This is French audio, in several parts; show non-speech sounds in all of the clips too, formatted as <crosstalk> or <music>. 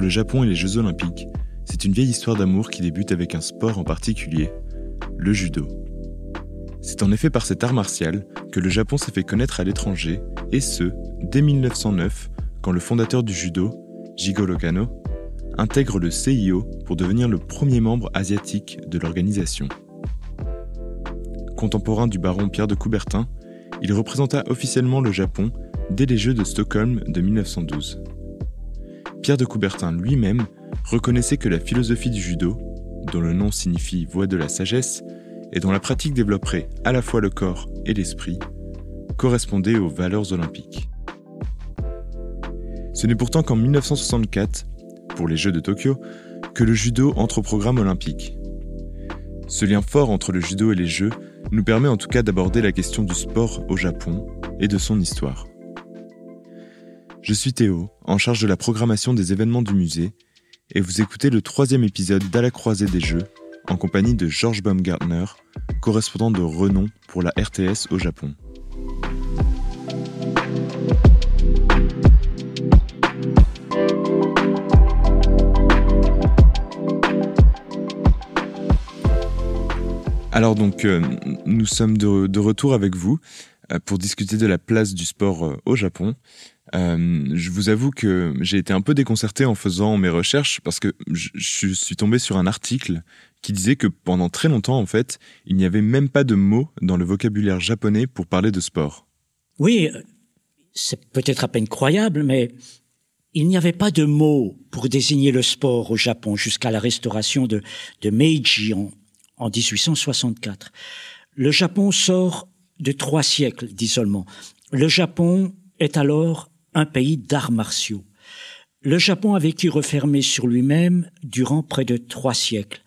le Japon et les Jeux olympiques, c'est une vieille histoire d'amour qui débute avec un sport en particulier, le judo. C'est en effet par cet art martial que le Japon s'est fait connaître à l'étranger, et ce, dès 1909, quand le fondateur du judo, Jigoro Kano, intègre le CIO pour devenir le premier membre asiatique de l'organisation. Contemporain du baron Pierre de Coubertin, il représenta officiellement le Japon dès les Jeux de Stockholm de 1912. Pierre de Coubertin lui-même reconnaissait que la philosophie du judo, dont le nom signifie voie de la sagesse, et dont la pratique développerait à la fois le corps et l'esprit, correspondait aux valeurs olympiques. Ce n'est pourtant qu'en 1964, pour les Jeux de Tokyo, que le judo entre au programme olympique. Ce lien fort entre le judo et les Jeux nous permet en tout cas d'aborder la question du sport au Japon et de son histoire. Je suis Théo, en charge de la programmation des événements du musée, et vous écoutez le troisième épisode d'À la croisée des Jeux, en compagnie de George Baumgartner, correspondant de renom pour la RTS au Japon. Alors donc, euh, nous sommes de, retour avec vous euh, pour discuter de la place du sport euh, au Japon. Je vous avoue que j'ai été un peu déconcerté en faisant mes recherches parce que je, suis tombé sur un article qui disait que pendant très longtemps, en fait, il n'y avait même pas de mots dans le vocabulaire japonais pour parler de sport. Oui, c'est peut-être à peine croyable, mais il n'y avait pas de mots pour désigner le sport au Japon jusqu'à la restauration de, Meiji en 1864. Le Japon sort de trois siècles d'isolement. Le Japon est alors un pays d'arts martiaux. Le Japon a vécu refermé sur lui-même durant près de trois siècles.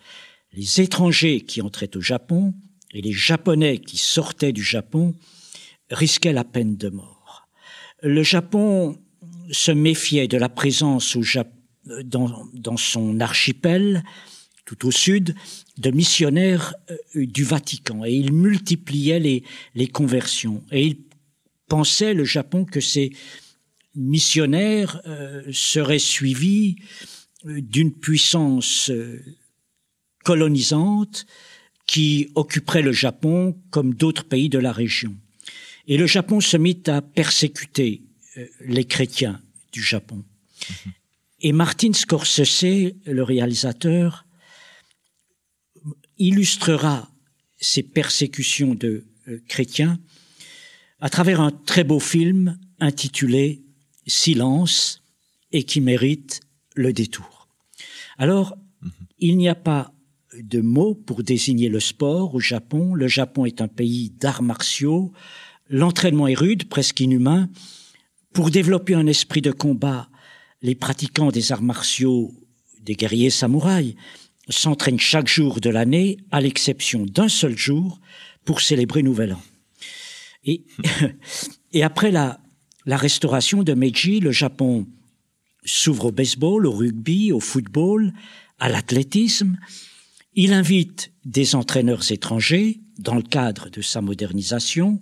Les étrangers qui entraient au Japon et les Japonais qui sortaient du Japon risquaient la peine de mort. Le Japon se méfiait de la présence au dans, son archipel tout au sud, de missionnaires euh, du Vatican. Et il multipliait les, les conversions. Et il pensait, le Japon, que ces missionnaires euh, seraient suivis euh, d'une puissance colonisante qui occuperait le Japon comme d'autres pays de la région. Et le Japon se mit à persécuter les chrétiens du Japon. Mhm. Et Martin Scorsese, le réalisateur, illustrera ces persécutions de euh, chrétiens à travers un très beau film intitulé Silence et qui mérite le détour. Alors, mhm. il n'y a pas de mots pour désigner le sport au Japon. Le Japon est un pays d'arts martiaux. L'entraînement est rude, presque inhumain. Pour développer un esprit de combat, les pratiquants des arts martiaux, des guerriers samouraïs, s'entraînent chaque jour de l'année, à l'exception d'un seul jour, pour célébrer Nouvel An. Et, <laughs> et après la, la restauration de Meiji, le Japon s'ouvre au baseball, au rugby, au football, à l'athlétisme. Il invite des entraîneurs étrangers dans le cadre de sa modernisation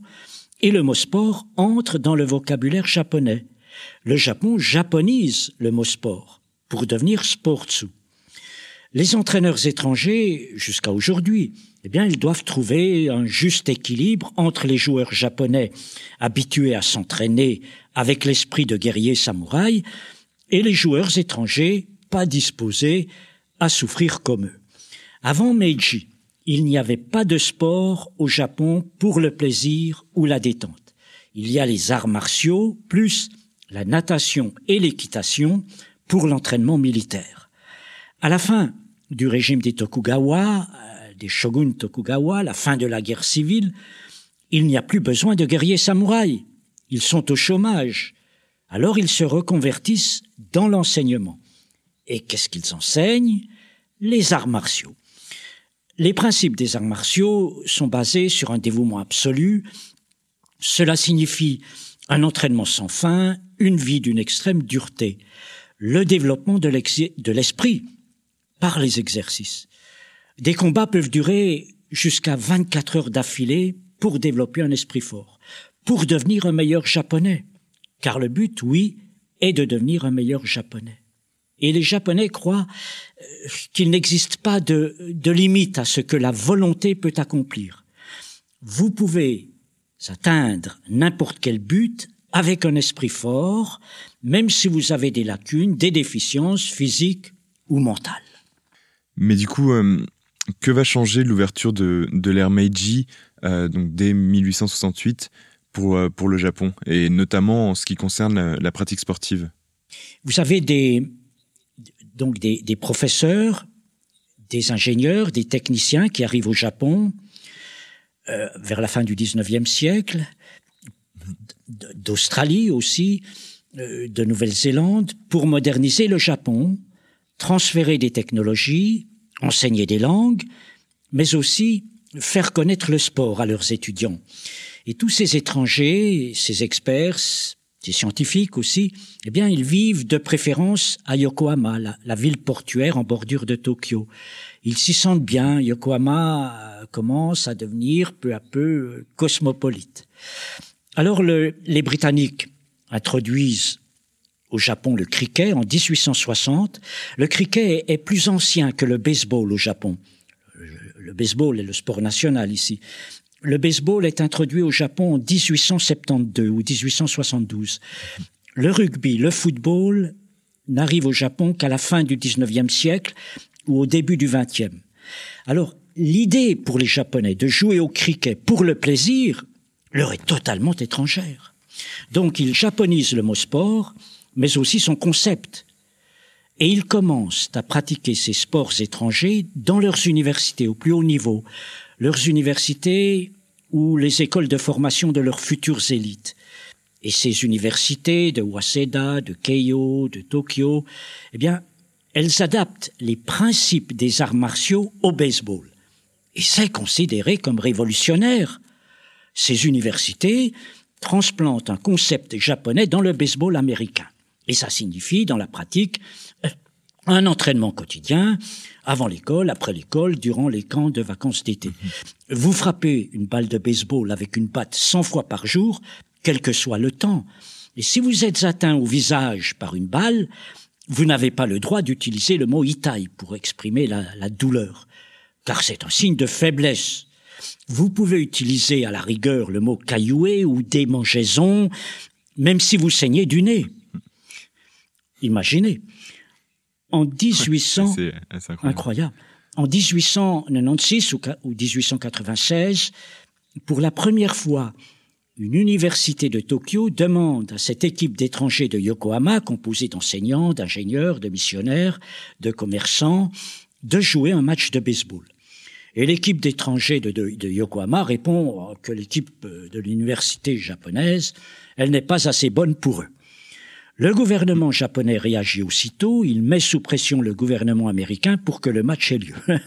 et le mot sport entre dans le vocabulaire japonais. Le Japon japonise le mot sport pour devenir sportsu. Les entraîneurs étrangers, jusqu'à aujourd'hui, eh bien, ils doivent trouver un juste équilibre entre les joueurs japonais habitués à s'entraîner avec l'esprit de guerrier samouraï et les joueurs étrangers pas disposés à souffrir comme eux. Avant Meiji, il n'y avait pas de sport au Japon pour le plaisir ou la détente. Il y a les arts martiaux plus la natation et l'équitation pour l'entraînement militaire. À la fin du régime des Tokugawa, des shoguns Tokugawa, la fin de la guerre civile, il n'y a plus besoin de guerriers samouraïs. Ils sont au chômage. Alors ils se reconvertissent dans l'enseignement. Et qu'est-ce qu'ils enseignent? Les arts martiaux. Les principes des arts martiaux sont basés sur un dévouement absolu. Cela signifie un entraînement sans fin, une vie d'une extrême dureté, le développement de l'esprit, par les exercices. Des combats peuvent durer jusqu'à 24 heures d'affilée pour développer un esprit fort, pour devenir un meilleur japonais. Car le but, oui, est de devenir un meilleur japonais. Et les Japonais croient euh, qu'il n'existe pas de, de limite à ce que la volonté peut accomplir. Vous pouvez atteindre n'importe quel but avec un esprit fort, même si vous avez des lacunes, des déficiences physiques ou mentales. Mais du coup, euh, que va changer l'ouverture de, de l'ère Meiji, euh, donc dès 1868, pour, euh, pour le Japon, et notamment en ce qui concerne la, la pratique sportive? Vous avez des, donc des, des, professeurs, des ingénieurs, des techniciens qui arrivent au Japon euh, vers la fin du 19e siècle, d'Australie aussi, euh, de Nouvelle-Zélande, pour moderniser le Japon, transférer des technologies, enseigner des langues, mais aussi faire connaître le sport à leurs étudiants. Et tous ces étrangers, ces experts, ces scientifiques aussi, eh bien, ils vivent de préférence à Yokohama, la, ville portuaire en bordure de Tokyo. Ils s'y sentent bien. Yokohama euh, commence à devenir peu à peu euh, cosmopolite. Alors le, les Britanniques introduisent au Japon le cricket en 1860. Le cricket est plus ancien que le baseball au Japon. Le baseball est le sport national ici. Le baseball est introduit au Japon en 1872 ou 1872. Le rugby, le football n'arrive au Japon qu'à la fin du 19e siècle ou au début du 20e. Alors, l'idée pour les Japonais de jouer au cricket pour le plaisir leur est totalement étrangère. Donc, ils japonisent le mot sport, mais aussi son concept. Et ils commencent à pratiquer ces sports étrangers dans leurs universités, au plus haut niveau. Leurs universités ou les écoles de formation de leurs futures élites. Et ces universités de Waseda, de Keio, de Tokyo, eh bien, elles adaptent les principes des arts martiaux au baseball. Et c'est considéré comme révolutionnaire. Ces universités transplantent un concept japonais dans le baseball américain. Et ça signifie, dans la pratique, euh, un entraînement quotidien, avant l'école, après l'école, durant les camps de vacances d'été. Vous frappez une balle de baseball avec une batte 100 fois par jour, quel que soit le temps. Et si vous êtes atteint au visage par une balle, vous n'avez pas le droit d'utiliser le mot itai pour exprimer la, la douleur, car c'est un signe de faiblesse. Vous pouvez utiliser à la rigueur le mot cailloué ou démangeaison, même si vous saignez du nez. Imaginez. En 1800, incroyable. incroyable. En 1896 ou, ou 1896, pour la première fois, une université de Tokyo demande à cette équipe d'étrangers de Yokohama, composée d'enseignants, d'ingénieurs, de missionnaires, de commerçants, de jouer un match de baseball. Et l'équipe d'étrangers de, de, de, Yokohama répond que l'équipe de l'université japonaise, elle n'est pas assez bonne pour eux. Le gouvernement japonais réagit aussitôt, il met sous pression le gouvernement américain pour que le match ait lieu. <laughs>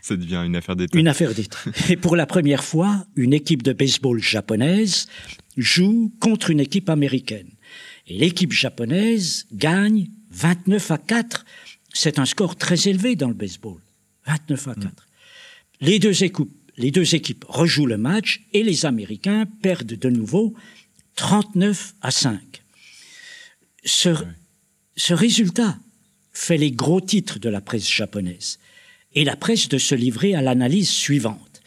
Ça devient une affaire d'État. Une affaire d'État. Et pour la première fois, une équipe de baseball japonaise joue contre une équipe américaine. Et l'équipe japonaise gagne 29 à 4. C'est un score très élevé dans le baseball. 29 à 4. Mm. Les, deux équipes, les deux équipes rejouent le match et les Américains perdent de nouveau 39 à 5. Ce, ce résultat fait les gros titres de la presse japonaise et la presse de se livrer à l'analyse suivante.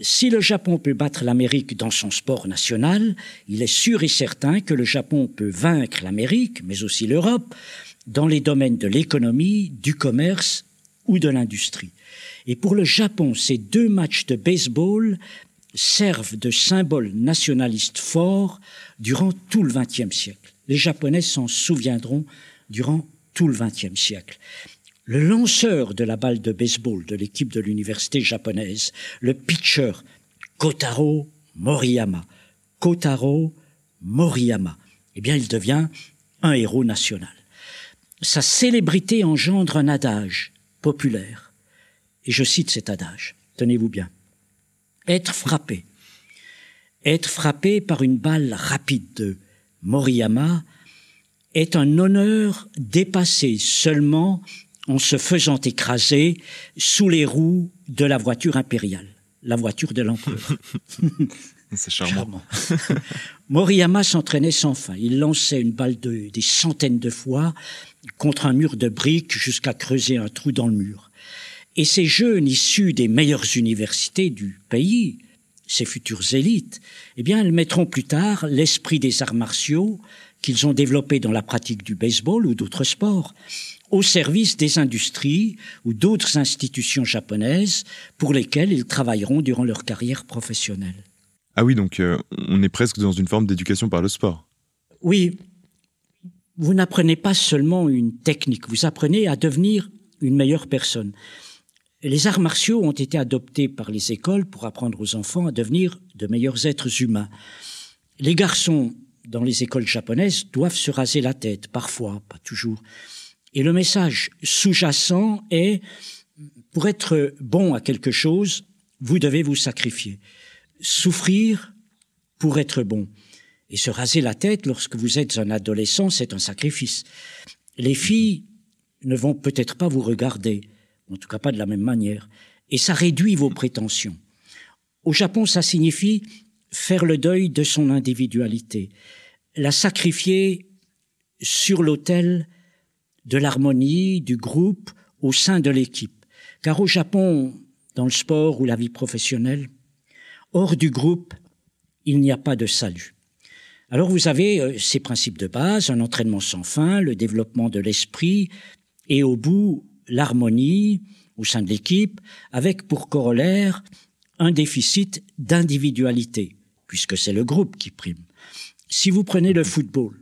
Si le Japon peut battre l'Amérique dans son sport national, il est sûr et certain que le Japon peut vaincre l'Amérique, mais aussi l'Europe, dans les domaines de l'économie, du commerce ou de l'industrie. Et pour le Japon, ces deux matchs de baseball servent de symbole nationaliste fort durant tout le XXe siècle. Les Japonais s'en souviendront durant tout le XXe siècle le lanceur de la balle de baseball de l'équipe de l'université japonaise, le pitcher Kotaro Moriyama. Kotaro Moriyama. Eh bien, il devient un héros national. Sa célébrité engendre un adage populaire. Et je cite cet adage. Tenez-vous bien. Être frappé. Être frappé par une balle rapide de Moriyama est un honneur dépassé seulement en se faisant écraser sous les roues de la voiture impériale, la voiture de l'empereur. <laughs> C'est charmant. charmant. <laughs> Moriyama s'entraînait sans fin. Il lançait une balle de, des centaines de fois contre un mur de briques jusqu'à creuser un trou dans le mur. Et ces jeunes issus des meilleures universités du pays, ces futures élites, eh bien, elles mettront plus tard l'esprit des arts martiaux qu'ils ont développé dans la pratique du baseball ou d'autres sports au service des industries ou d'autres institutions japonaises pour lesquelles ils travailleront durant leur carrière professionnelle. Ah oui, donc euh, on est presque dans une forme d'éducation par le sport. Oui, vous n'apprenez pas seulement une technique, vous apprenez à devenir une meilleure personne. Les arts martiaux ont été adoptés par les écoles pour apprendre aux enfants à devenir de meilleurs êtres humains. Les garçons dans les écoles japonaises doivent se raser la tête, parfois, pas toujours. Et le message sous-jacent est, pour être bon à quelque chose, vous devez vous sacrifier. Souffrir pour être bon. Et se raser la tête lorsque vous êtes un adolescent, c'est un sacrifice. Les filles ne vont peut-être pas vous regarder, en tout cas pas de la même manière, et ça réduit vos prétentions. Au Japon, ça signifie faire le deuil de son individualité, la sacrifier sur l'autel de l'harmonie, du groupe, au sein de l'équipe. Car au Japon, dans le sport ou la vie professionnelle, hors du groupe, il n'y a pas de salut. Alors vous avez euh, ces principes de base, un entraînement sans fin, le développement de l'esprit, et au bout, l'harmonie au sein de l'équipe, avec pour corollaire un déficit d'individualité, puisque c'est le groupe qui prime. Si vous prenez le football,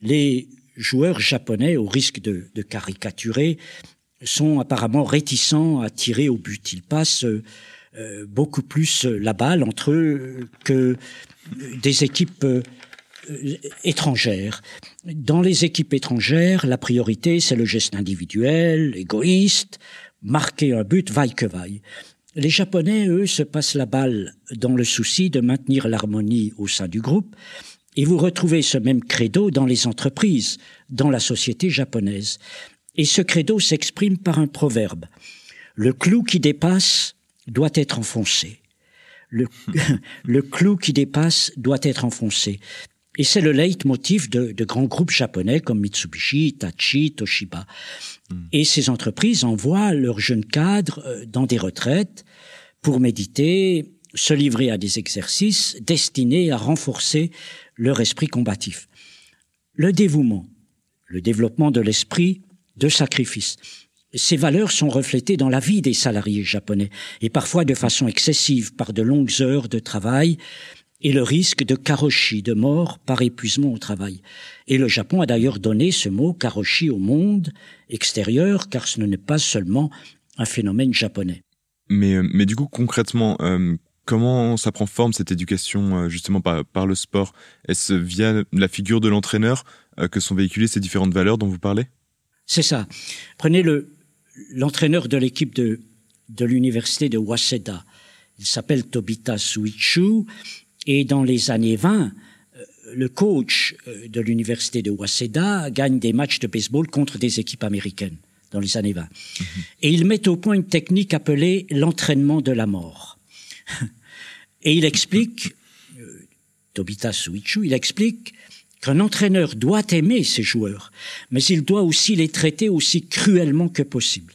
les joueurs japonais, au risque de, caricaturer, sont apparemment réticents à tirer au but. Ils passent euh, beaucoup plus la balle entre eux que des équipes euh, étrangères. Dans les équipes étrangères, la priorité, c'est le geste individuel, égoïste, marquer un but, vaille que vaille. Les Japonais, eux, se passent la balle dans le souci de maintenir l'harmonie au sein du groupe, et vous retrouvez ce même credo dans les entreprises, dans la société japonaise. Et ce credo s'exprime par un proverbe. Le clou qui dépasse doit être enfoncé. Le, <laughs> le clou qui dépasse doit être enfoncé. Et c'est le leitmotiv de, de, grands groupes japonais comme Mitsubishi, Hitachi, Toshiba. Hmm. Et ces entreprises envoient leurs jeunes cadres euh, dans des retraites pour méditer, se livrer à des exercices destinés à renforcer leur esprit combatif. Le dévouement, le développement de l'esprit de sacrifice, ces valeurs sont reflétées dans la vie des salariés japonais, et parfois de façon excessive par de longues heures de travail et le risque de karoshi, de mort par épuisement au travail. Et le Japon a d'ailleurs donné ce mot karoshi au monde extérieur, car ce n'est pas seulement un phénomène japonais. Mais, euh, mais du coup, concrètement, euh, comment ça prend forme cette éducation euh, justement par, par le sport? Est-ce via la figure de l'entraîneur que sont véhiculées ces différentes valeurs dont vous parlez? C'est ça. Prenez le, l'entraîneur de l'équipe de, de l'université de Waseda. Il s'appelle Tobita Suichu. Et dans les années 20, euh, le coach euh, de l'université de Waseda gagne des matchs de baseball contre des équipes américaines dans les années 20. Mm -hmm. Et il met au point une technique appelée l'entraînement de la mort. <laughs> Et il explique, euh, Tobita Suichu, il explique qu'un entraîneur doit aimer ses joueurs, mais il doit aussi les traiter aussi cruellement que possible.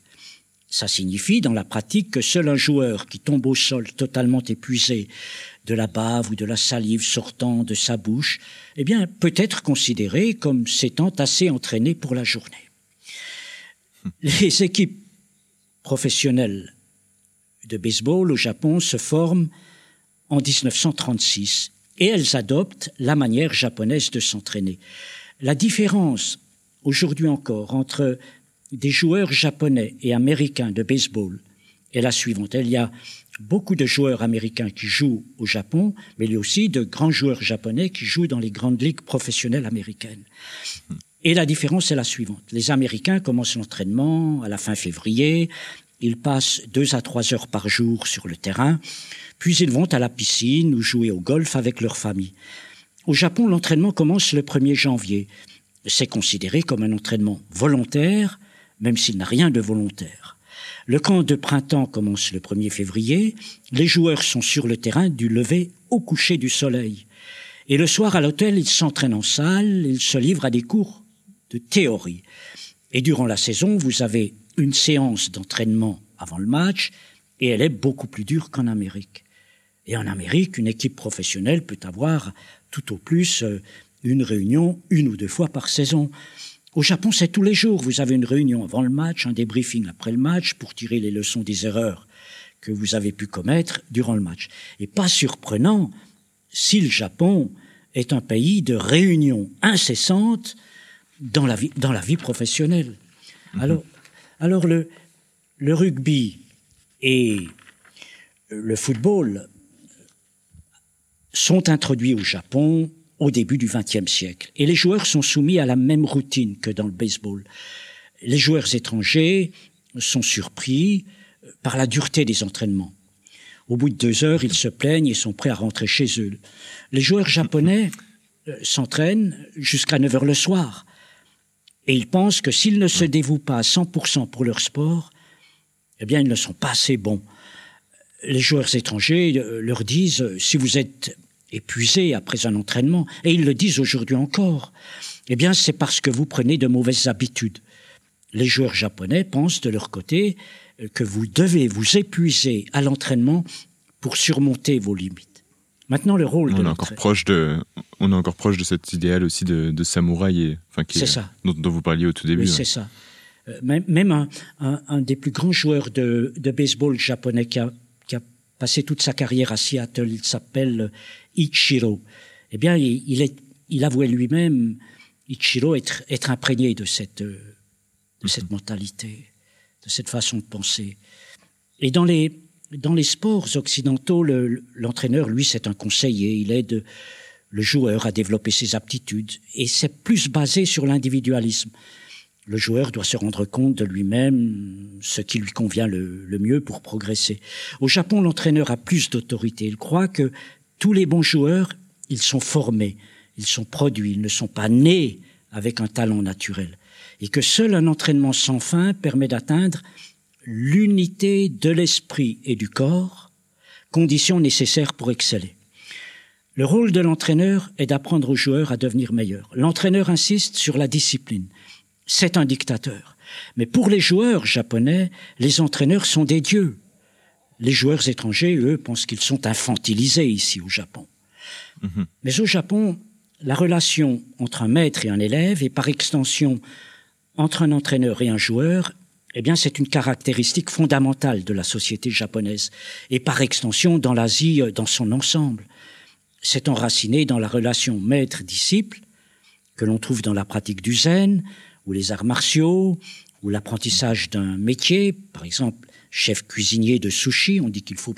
Ça signifie dans la pratique que seul un joueur qui tombe au sol totalement épuisé de la bave ou de la salive sortant de sa bouche, eh bien, peut être considéré comme s'étant assez entraîné pour la journée. Les équipes professionnelles de baseball au Japon se forment en 1936 et elles adoptent la manière japonaise de s'entraîner. La différence aujourd'hui encore entre des joueurs japonais et américains de baseball est la suivante. Il y a beaucoup de joueurs américains qui jouent au Japon, mais il y a aussi de grands joueurs japonais qui jouent dans les grandes ligues professionnelles américaines. Et la différence est la suivante. Les Américains commencent l'entraînement à la fin février, ils passent deux à trois heures par jour sur le terrain, puis ils vont à la piscine ou jouer au golf avec leur famille. Au Japon, l'entraînement commence le 1er janvier. C'est considéré comme un entraînement volontaire, même s'il n'a rien de volontaire. Le camp de printemps commence le 1er février. Les joueurs sont sur le terrain du lever au coucher du soleil. Et le soir à l'hôtel, ils s'entraînent en salle, ils se livrent à des cours de théorie. Et durant la saison, vous avez une séance d'entraînement avant le match, et elle est beaucoup plus dure qu'en Amérique. Et en Amérique, une équipe professionnelle peut avoir tout au plus euh, une réunion une ou deux fois par saison. Au Japon, c'est tous les jours. Vous avez une réunion avant le match, un débriefing après le match pour tirer les leçons des erreurs que vous avez pu commettre durant le match. Et pas surprenant si le Japon est un pays de réunions incessantes dans la vie, dans la vie professionnelle. Mhm. Alors, alors le, le rugby et le football sont introduits au Japon au début du XXe siècle. Et les joueurs sont soumis à la même routine que dans le baseball. Les joueurs étrangers sont surpris par la dureté des entraînements. Au bout de deux heures, ils se plaignent et sont prêts à rentrer chez eux. Les joueurs japonais euh, s'entraînent jusqu'à 9 heures le soir. Et ils pensent que s'ils ne se dévouent pas à 100% pour leur sport, eh bien, ils ne sont pas assez bons. Les joueurs étrangers euh, leur disent, euh, si vous êtes épuisé après un entraînement, et ils le disent aujourd'hui encore, eh bien, c'est parce que vous prenez de mauvaises habitudes. Les joueurs japonais pensent de leur côté que vous devez vous épuiser à l'entraînement pour surmonter vos limites. Maintenant, le rôle on de est encore proche de, on est encore proche de cet idéal aussi de, de samouraï, et, enfin, qui ça. Dont, vous parliez au tout début. Oui, c'est ça. Euh, même, un, un, des plus grands joueurs de, de baseball japonais qui a, passé toute sa carrière à Seattle, il s'appelle Ichiro. Eh bien, il, il, est, il avouait lui-même, Ichiro, être, être imprégné de cette, de cette mhm. mentalité de cette façon de penser. Et dans les, dans les sports occidentaux, l'entraîneur, lui, c'est un conseiller. Il aide le joueur à développer ses aptitudes. Et c'est plus basé sur l'individualisme. Le joueur doit se rendre compte de lui-même ce qui lui convient le, mieux pour progresser. Au Japon, l'entraîneur a plus d'autorité. Il croit que tous les bons joueurs, ils sont formés, ils sont produits, ils ne sont pas nés avec un talent naturel et que seul un entraînement sans fin permet d'atteindre l'unité de l'esprit et du corps, condition nécessaire pour exceller. Le rôle de l'entraîneur est d'apprendre aux joueurs à devenir meilleurs. L'entraîneur insiste sur la discipline. C'est un dictateur. Mais pour les joueurs japonais, les entraîneurs sont des dieux. Les joueurs étrangers, eux, pensent qu'ils sont infantilisés ici au Japon. Mm-hmm. Mais au Japon, la relation entre un maître et un élève, et par extension entre un entraîneur et un joueur, eh bien, c'est une caractéristique fondamentale de la société japonaise et par extension dans l'Asie euh, dans son ensemble. C'est enraciné dans la relation maître-disciple que l'on trouve dans la pratique du zen ou les arts martiaux ou l'apprentissage d'un métier, par exemple chef cuisinier de sushi, on dit qu'il faut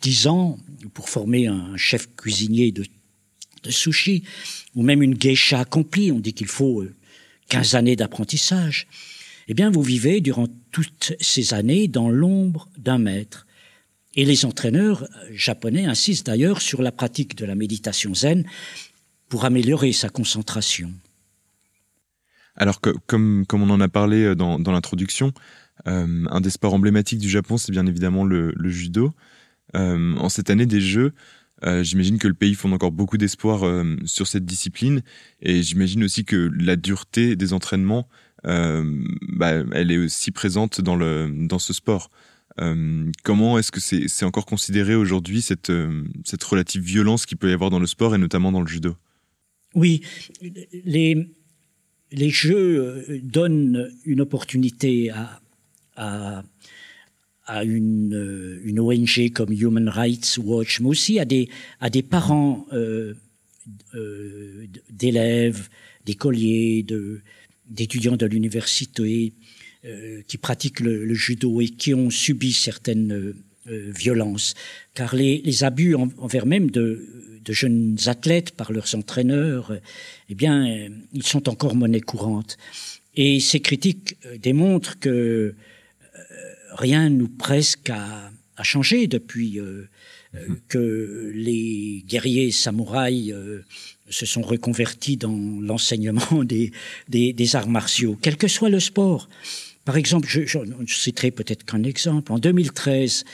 dix ans pour former un chef cuisinier de, de sushi, ou même une geisha accomplie, on dit qu'il faut euh, 15 années d'apprentissage, eh bien, vous vivez durant toutes ces années dans l'ombre d'un maître. Et les entraîneurs japonais insistent d'ailleurs sur la pratique de la méditation zen pour améliorer sa concentration. Alors comme, comme on en a parlé euh, dans, dans l'introduction, euh, un des sports emblématiques du Japon, c'est bien évidemment le, le judo. Euh, en cette année des Jeux, j'imagine que le pays fonde encore beaucoup d'espoir sur cette discipline et j'imagine aussi que la dureté des entraînements, bah, elle est aussi présente dans, le, dans ce sport. comment est-ce que c'est encore considéré aujourd'hui cette, cette relative violence qu'il peut y avoir dans le sport et notamment dans le judo? Oui, les, les jeux donnent une opportunité à, à une, euh, ONG comme Human Rights Watch, mais aussi à des, à des parents euh, euh, d'élèves, d'écoliers, d'étudiants de, l'université euh, qui pratiquent le, judo et qui ont subi certaines euh, violences. Car les, les abus envers même de, de jeunes athlètes par leurs entraîneurs, eh bien, ils sont encore monnaie courante. Et ces critiques démontrent que rien nous presque a, a changé depuis euh, euh, que les guerriers samouraïs euh, se sont reconvertis dans l'enseignement <laughs> des, des, des, arts martiaux, quel que soit le sport. Par exemple, je, je, je citerai peut-être qu'un exemple. En 2013,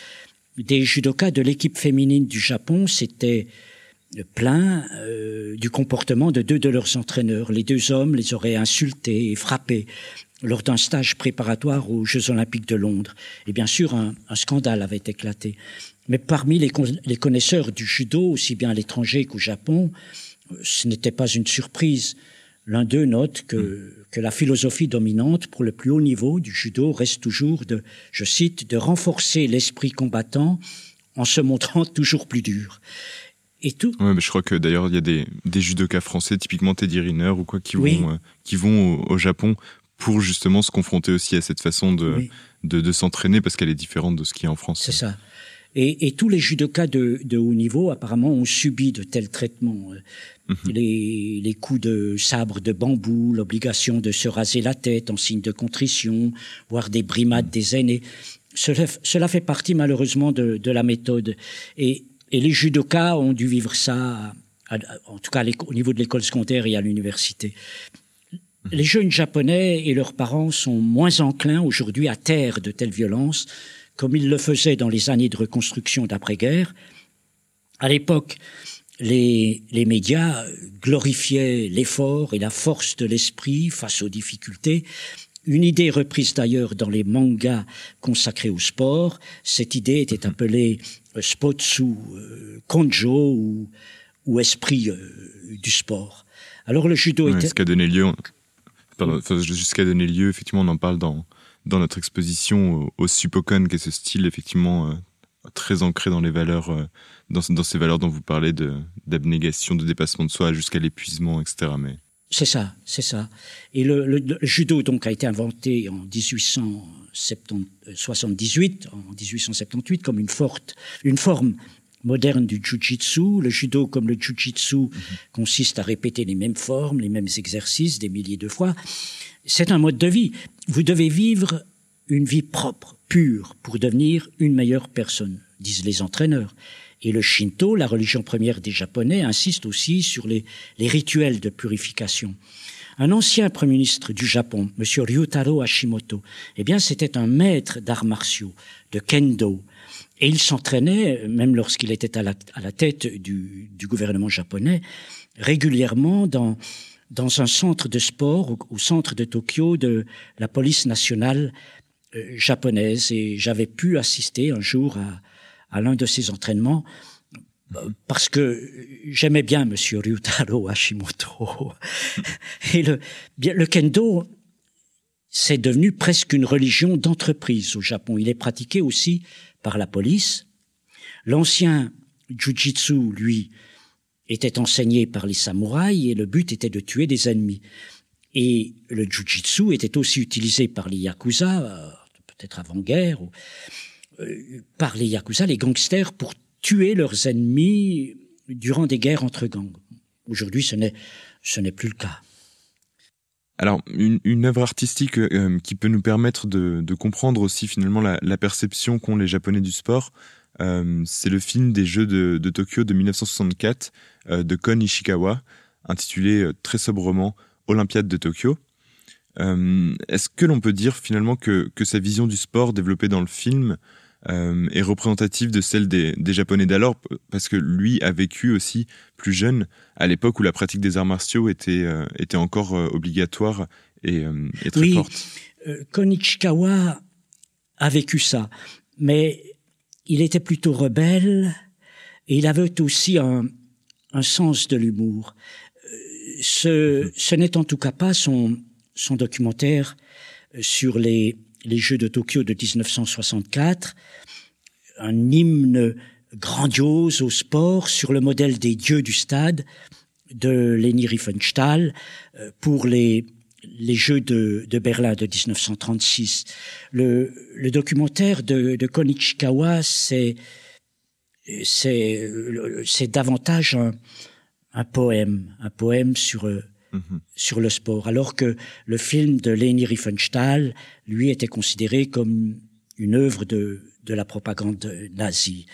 des judokas de l'équipe féminine du Japon s'étaient plaint euh, du comportement de deux de leurs entraîneurs. Les deux hommes les auraient insultés et frappés lors d'un stage préparatoire aux Jeux olympiques de Londres. Et bien sûr, un, scandale avait éclaté. Mais parmi les, les connaisseurs du judo, aussi bien à l'étranger qu'au Japon, ce n'était pas une surprise. L'un d'eux note que, que la philosophie dominante pour le plus haut niveau du judo reste toujours de, je cite, de renforcer l'esprit combattant en se montrant <laughs> toujours plus dur. Et tout. Ouais, mais je crois que d'ailleurs il y a des, des judokas français, typiquement Teddy Riner ou quoi, qui vont, euh, qui vont au, Japon pour justement se confronter aussi à cette façon de, de, de s'entraîner parce qu'elle est différente de ce qui est en France. C'est ça. Et, et, tous les judokas de, de, haut niveau, apparemment, ont subi de tels traitements. Mhm. les, les, coups de sabre de bambou, l'obligation de se raser la tête en signe de contrition, voire des brimades mhm. des aînés. Cela, cela, fait partie malheureusement de, de la méthode. Et, et, les judokas ont dû vivre ça, en tout cas au niveau de l'école secondaire et à l'université. Mhm. Les jeunes japonais et leurs parents sont moins enclins aujourd'hui à taire de telles violences comme il le faisait dans les années de reconstruction d'après-guerre. À l'époque, les, les, médias glorifiaient l'effort et la force de l'esprit face aux difficultés. Une idée reprise d'ailleurs dans les mangas consacrés au sport. Cette idée était appelée euh, spotsu, euh, konjo ou, ou esprit euh, du sport. Alors le judo était... Jusqu'à donner lieu, jusqu'à donner lieu, effectivement, on en parle dans, dans notre exposition au, Supokon, qui est ce style effectivement euh, très ancré dans les valeurs, euh, dans, dans, ces valeurs dont vous parlez d'abnégation, de, dépassement de soi jusqu'à l'épuisement, etc. Mais c'est ça, c'est ça. Et le, le, judo donc a été inventé en 1878, en 1878 comme une forte, une forme moderne du jujitsu. Le judo, comme le jujitsu, mm consiste à répéter les mêmes formes, les mêmes exercices des milliers de fois. C'est un mode de vie. Vous devez vivre une vie propre, pure, pour devenir une meilleure personne, disent les entraîneurs. Et le Shinto, la religion première des Japonais, insiste aussi sur les, rituels de purification. Un ancien premier ministre du Japon, M. Ryutaro Hashimoto, eh bien, c'était un maître d'arts martiaux, de kendo. Et il s'entraînait, même lorsqu'il était à la, tête du, gouvernement japonais, régulièrement dans, dans un centre de sport au, centre de Tokyo de la police nationale euh, japonaise et j'avais pu assister un jour à, à l'un de ces entraînements euh, parce que j'aimais bien Monsieur Ryutaro Hashimoto <laughs> et le le kendo c'est devenu presque une religion d'entreprise au Japon. Il est pratiqué aussi par la police. L'ancien jujitsu, lui, était enseigné par les samouraïs et le but était de tuer des ennemis. Et le jujitsu était aussi utilisé par les yakuza, euh, peut-être avant-guerre, euh, par les yakuza, les gangsters, pour tuer leurs ennemis durant des guerres entre gangs. Aujourd'hui, ce n'est plus le cas. Alors, une, œuvre artistique euh, qui peut nous permettre de, comprendre aussi finalement la, perception qu'ont les Japonais du sport, euh, c'est le film des Jeux de, Tokyo de 1964 euh, de Kon Ishikawa, intitulé euh, très sobrement Olympiade de Tokyo. Est-ce que l'on peut dire finalement que, que, sa vision du sport développée dans le film est représentative de celle des, des Japonais d'alors Parce que lui a vécu aussi plus jeune, à l'époque où la pratique des arts martiaux était, était encore obligatoire et, et très oui, forte. Kon Ishikawa a vécu ça, mais il était plutôt rebelle et il avait aussi un, un sens de l'humour. Euh, ce, ce n'est en tout cas pas son, son documentaire euh, sur les, les Jeux de Tokyo de 1964, un hymne grandiose au sport sur le modèle des dieux du stade de Leni Riefenstahl euh, pour les, les Jeux de, Berlin de 1936. Le, documentaire de, de Konichikawa, c'est c'est c'est davantage un, un, poème, un poème sur mm-hmm. sur le sport, alors que le film de Leni Riefenstahl, lui, était considéré comme une œuvre de de la propagande nazie.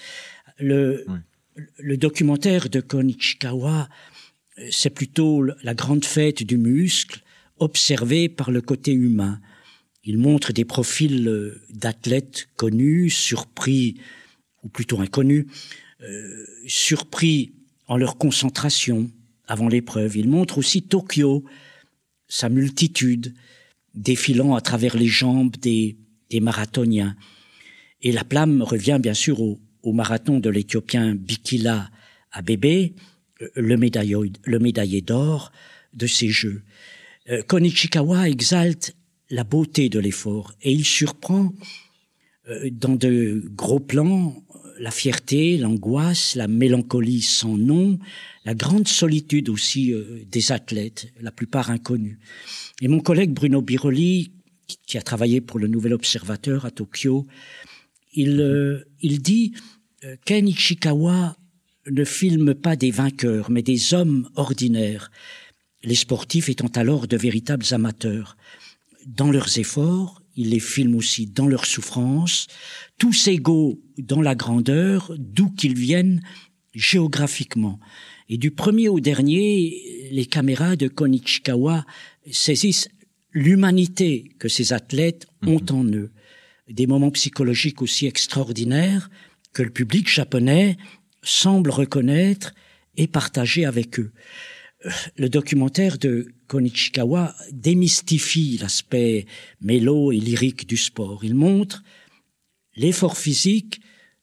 Le le documentaire de Konichikawa, c'est plutôt la grande fête du muscle observé par le côté humain. Il montre des profils euh, d'athlètes connus, surpris, ou plutôt inconnus, euh, surpris en leur concentration avant l'épreuve. Il montre aussi Tokyo, sa multitude, défilant à travers les jambes des, des marathoniens. Et la plame revient bien sûr au, au marathon de l'Éthiopien Bikila bébé, le le médaillé d'or de ces Jeux. Euh, Konichikawa exalte la beauté de l'effort et il surprend euh, dans de gros plans la fierté, l'angoisse, la mélancolie sans nom, la grande solitude aussi euh, des athlètes, la plupart inconnus. Et mon collègue Bruno Biroli, qui a travaillé pour le Nouvel Observateur à Tokyo, il, euh, il dit Ken Ichikawa ne filme pas des vainqueurs, mais des hommes ordinaires, les sportifs étant alors de véritables amateurs. Dans leurs efforts, il les filme aussi dans leurs souffrances, tous égaux dans la grandeur, d'où qu'ils viennent géographiquement. Et du premier au dernier, les caméras de Konichikawa saisissent l'humanité que ces athlètes ont mhm. en eux. Des moments psychologiques aussi extraordinaires que le public japonais semble reconnaître et partager avec eux. Le documentaire de Konichikawa démystifie l'aspect mélo et lyrique du sport. Il montre l'effort physique,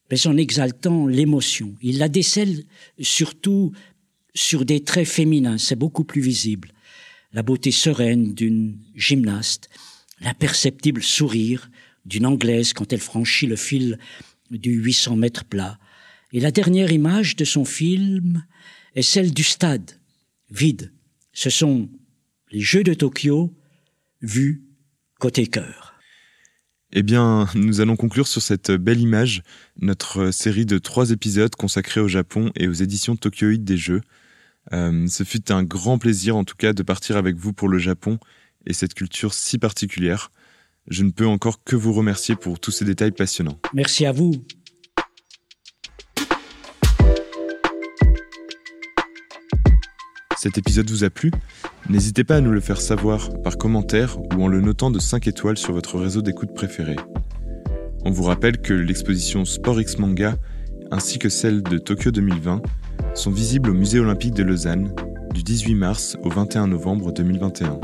mais en exaltant l'émotion. Il la décèle surtout sur des traits féminins, c'est beaucoup plus visible. La beauté sereine d'une gymnaste, l'imperceptible sourire d'une Anglaise quand elle franchit le fil du 800 mètres plat. Et la dernière image de son film est celle du stade, vide. Ce sont les Jeux de Tokyo vus côté cœur. Eh bien, nous allons conclure sur cette belle image notre série de trois épisodes consacrés au Japon et aux éditions tokyoïdes des Jeux. Euh, ce fut un grand plaisir en tout cas de partir avec vous pour le Japon et cette culture si particulière. Je ne peux encore que vous remercier pour tous ces détails passionnants. Merci à vous. Cet épisode vous a plu? N'hésitez pas à nous le faire savoir par commentaire ou en le notant de 5 étoiles sur votre réseau d'écoute préféré. On vous rappelle que l'exposition Sport X Manga ainsi que celle de Tokyo 2020 sont visibles au Musée olympique de Lausanne du 18 mars au 21 novembre 2021.